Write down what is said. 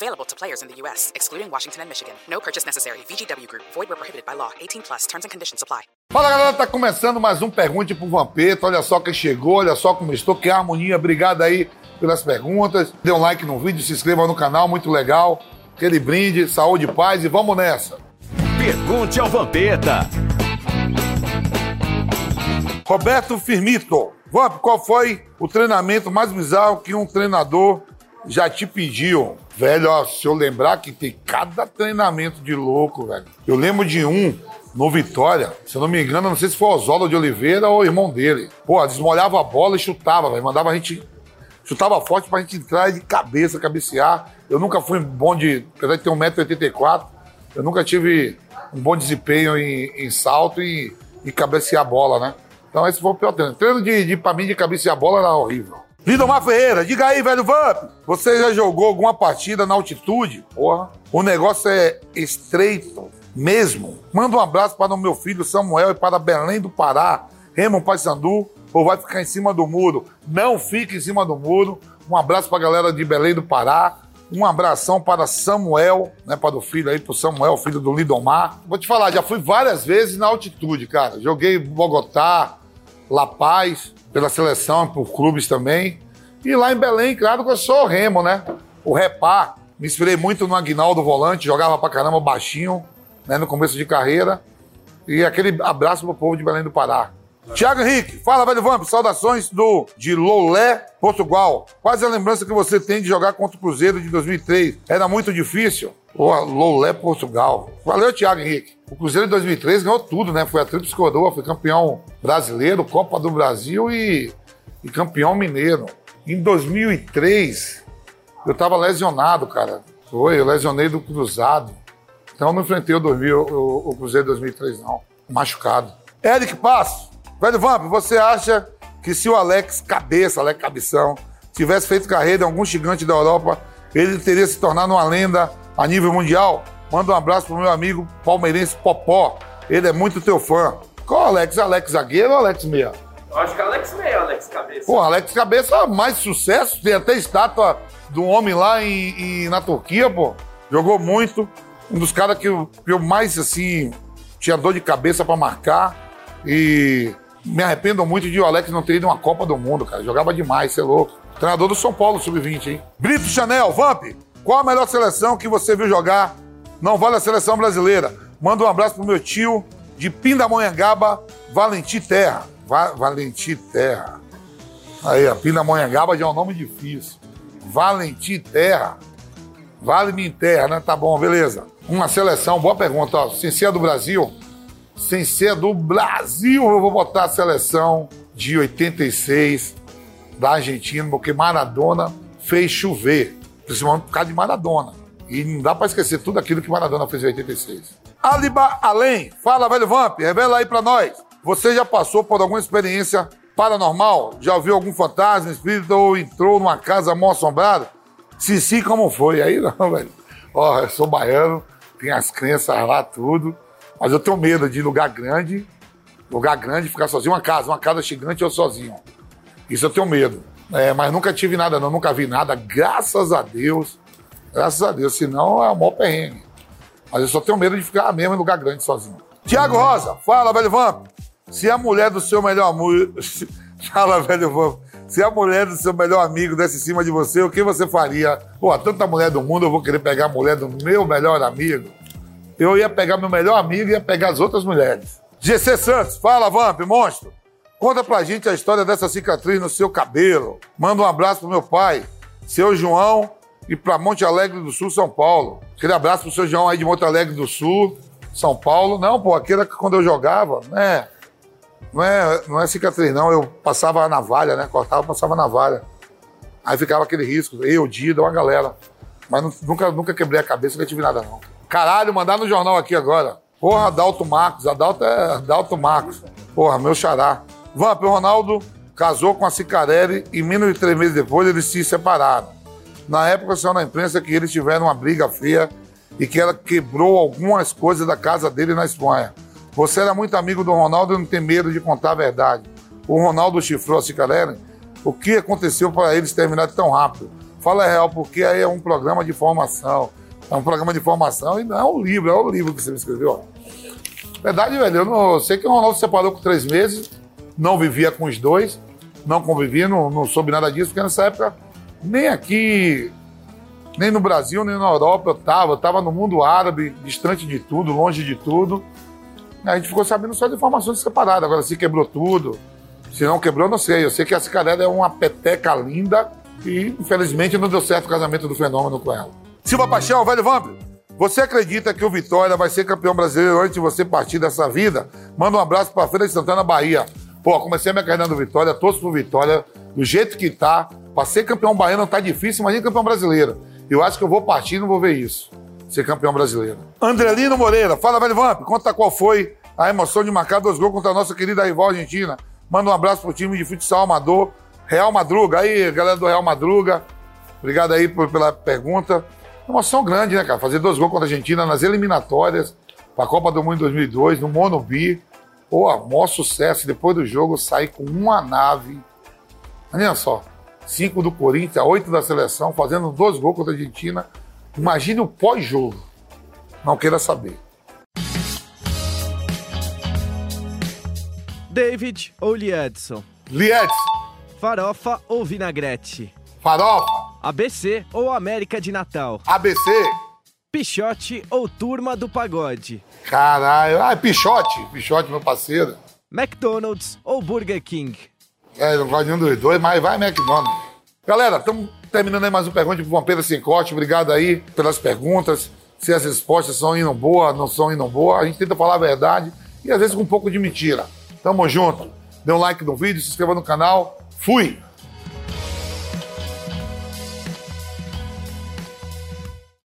Available to players in the U.S., excluding Washington and Michigan. No purchase necessary. VGW Group. Void where prohibited by law. 18 plus. Terms and conditions apply. Fala galera, tá começando mais um Pergunte pro Vampeta. Olha só quem chegou, olha só como estou, que harmonia. Obrigado aí pelas perguntas. Dê um like no vídeo, se inscreva no canal, muito legal. Aquele brinde, saúde e paz e vamos nessa. Pergunte ao Vampeta. Roberto Firmito. Vamp, qual foi o treinamento mais bizarro que um treinador já te pediu? Velho, ó, se eu lembrar que tem cada treinamento de louco, velho. Eu lembro de um no Vitória, se eu não me engano, não sei se foi Oswaldo de Oliveira ou o irmão dele. Pô, desmolhava a bola e chutava, velho. Mandava a gente. Chutava forte pra gente entrar de cabeça, cabecear. Eu nunca fui bom de. Apesar de ter 1,84m, eu nunca tive um bom desempenho em, em salto e, e cabecear a bola, né? Então esse foi o pior treino. Treino de, de pra mim de cabecear a bola era horrível. Lidomar Ferreira, diga aí, velho Vamp. Você já jogou alguma partida na altitude? Porra. O negócio é estreito mesmo. Manda um abraço para o meu filho Samuel e para Belém do Pará, Remo Paysandu, ou vai ficar em cima do muro? Não fique em cima do muro. Um abraço para a galera de Belém do Pará. Um abração para Samuel, né, para o filho aí, para o Samuel, filho do Lidomar. Vou te falar, já fui várias vezes na altitude, cara. Joguei Bogotá, La Paz, pela seleção, por clubes também. E lá em Belém, claro que eu sou Remo, né? O Repá. Me inspirei muito no Aguinaldo Volante, jogava pra caramba baixinho, né, no começo de carreira. E aquele abraço pro povo de Belém do Pará. Tiago Henrique, fala, velho Vamp, saudações do, de Loulé, Portugal. Quais a lembrança que você tem de jogar contra o Cruzeiro de 2003? Era muito difícil? Pô, Loulé, Portugal. Valeu, Tiago Henrique. O Cruzeiro de 2003 ganhou tudo, né? Foi a Tríplice Coroa, foi campeão brasileiro, Copa do Brasil e, e campeão mineiro. Em 2003, eu tava lesionado, cara. Foi, eu lesionei do cruzado. Então eu não enfrentei o, 2000, o, o Cruzeiro de 2003, não. Machucado. Eric Passo. Velho Vamp, você acha que se o Alex Cabeça, Alex Cabeção, tivesse feito carreira em algum gigante da Europa, ele teria se tornado uma lenda a nível mundial? Manda um abraço pro meu amigo palmeirense Popó. Ele é muito teu fã. Qual Alex? Alex zagueiro ou Alex meia? Eu acho que Alex meio, Alex Cabeça. Pô, Alex Cabeça, mais sucesso. Tem até estátua do homem lá em, em- na Turquia, pô. Jogou muito. Um dos caras que, eu- que eu mais, assim, tinha dor de cabeça pra marcar. E me arrependo muito de o Alex não ter ido uma Copa do Mundo, cara. Jogava demais, você é louco. Treinador do São Paulo, sub-20, hein? Brito Chanel, Vamp, qual a melhor seleção que você viu jogar? Não vale a seleção brasileira. Manda um abraço pro meu tio de Pindamonhangaba, Valentim Terra. Va Valentim Terra. Aí, a Pindamonhangaba já é um nome difícil. Valentim Terra. Vale-me em terra, né? Tá bom, beleza. Uma seleção, boa pergunta, ó. Sem do Brasil, sem ser do Brasil, eu vou botar a seleção de 86 da Argentina, porque Maradona fez chover, principalmente por causa de Maradona. E não dá pra esquecer tudo aquilo que Maradona fez em 86. Aliba Além, fala, velho Vamp, revela aí pra nós. Você já passou por alguma experiência paranormal? Já ouviu algum fantasma, espírito ou entrou numa casa mal assombrada? Se sim, como foi? Aí não, velho. Ó, eu sou baiano, tenho as crenças lá, tudo. Mas eu tenho medo de lugar grande, lugar grande, ficar sozinho. Uma casa, uma casa gigante, eu sozinho. Isso eu tenho medo. É, mas nunca tive nada, não. Nunca vi nada. Graças a Deus. Graças a Deus. Senão é o maior perrengue. Mas eu só tenho medo de ficar mesmo em lugar grande sozinho. Tiago Rosa, fala, velho Vamp. Se a mulher do seu melhor amigo. fala, velho Vamp. Se a mulher do seu melhor amigo desse em cima de você, o que você faria? Pô, tanta mulher do mundo, eu vou querer pegar a mulher do meu melhor amigo. Eu ia pegar meu melhor amigo e ia pegar as outras mulheres. GC Santos, fala, Vamp, monstro. Conta pra gente a história dessa cicatriz no seu cabelo. Manda um abraço pro meu pai, seu João, e pra Monte Alegre do Sul, São Paulo. Aquele abraço pro seu João aí de Monte Alegre do Sul, São Paulo. Não, pô, aquele que quando eu jogava, né? Não é, não é cicatriz, não. Eu passava a navalha, né? Cortava, passava a navalha. Aí ficava aquele risco. Eu, Dida, uma galera. Mas nu- nunca, nunca quebrei a cabeça, nunca tive nada, não. Caralho, mandar no jornal aqui agora. Porra, Adalto Marcos. Adalto é Adalto Marcos. Porra, meu xará. Vamp, o Ronaldo casou com a Cicarelli e menos de três meses depois eles se separaram. Na época saiu na imprensa que eles tiveram uma briga feia e que ela quebrou algumas coisas da casa dele na Espanha. Você era muito amigo do Ronaldo e não tem medo de contar a verdade. O Ronaldo chifrou a Cicarelli. O que aconteceu para eles terminarem tão rápido? Fala real, porque aí é um programa de formação. É um programa de formação e não é um livro, é o livro que você me escreveu. Verdade, velho, eu, não, sei que o Ronaldo se separou com três meses, não vivia com os dois, não convivia, não, não soube nada disso, porque nessa época nem aqui, nem no Brasil, nem na Europa eu estava. Eu estava no mundo árabe, distante de tudo, longe de tudo. A gente ficou sabendo só de informações separadas. Agora, se quebrou tudo, se não quebrou, não sei. Eu sei que a Cicarela é uma peteca linda e, infelizmente, não deu certo o casamento do fenômeno com ela. Silva Paixão, velho Vamp, você acredita que o Vitória vai ser campeão brasileiro antes de você partir dessa vida? Manda um abraço para a Feira de Santana, Bahia. Pô, comecei a minha carreira no Vitória, torço pro Vitória, do jeito que tá. Pra ser campeão baiano tá difícil, imagina campeão brasileiro. Eu acho que eu vou partir e não vou ver isso. Ser campeão brasileiro. Andrelino Moreira, fala, velho Vamp, conta qual foi a emoção de marcar dois gols contra a nossa querida rival argentina. Manda um abraço pro time de futsal amador, Real Madruga. Aí, galera do Real Madruga, obrigado aí por, pela pergunta. Emoção grande, né, cara? Fazer dois gols contra a Argentina nas eliminatórias para a Copa do Mundo em 2002, no Monobi. Pô, maior sucesso. Depois do jogo, sair com uma nave. Olha só cinco do Corinthians, oito da seleção, fazendo dois gols contra a Argentina. Imagine o pós-jogo. Não queira saber. David ou Liedson? Liedson. Farofa ou vinagrete? Farofa. ABC ou América de Natal? ABC. Pichote ou Turma do Pagode? Caralho. Ah, Pichote. Pichote, meu parceiro. McDonald's ou Burger King? É, não gosto de nenhum dos dois, mas vai McDonald's. Galera, estamos terminando aí mais um Pergunta pro Vampeta Sem Corte. Obrigado aí pelas perguntas. Se as respostas são indo boa, não são indo boa, a gente tenta falar a verdade e às vezes com um pouco de mentira. Tamo junto. Dê um like no vídeo, se inscreva no canal. Fui!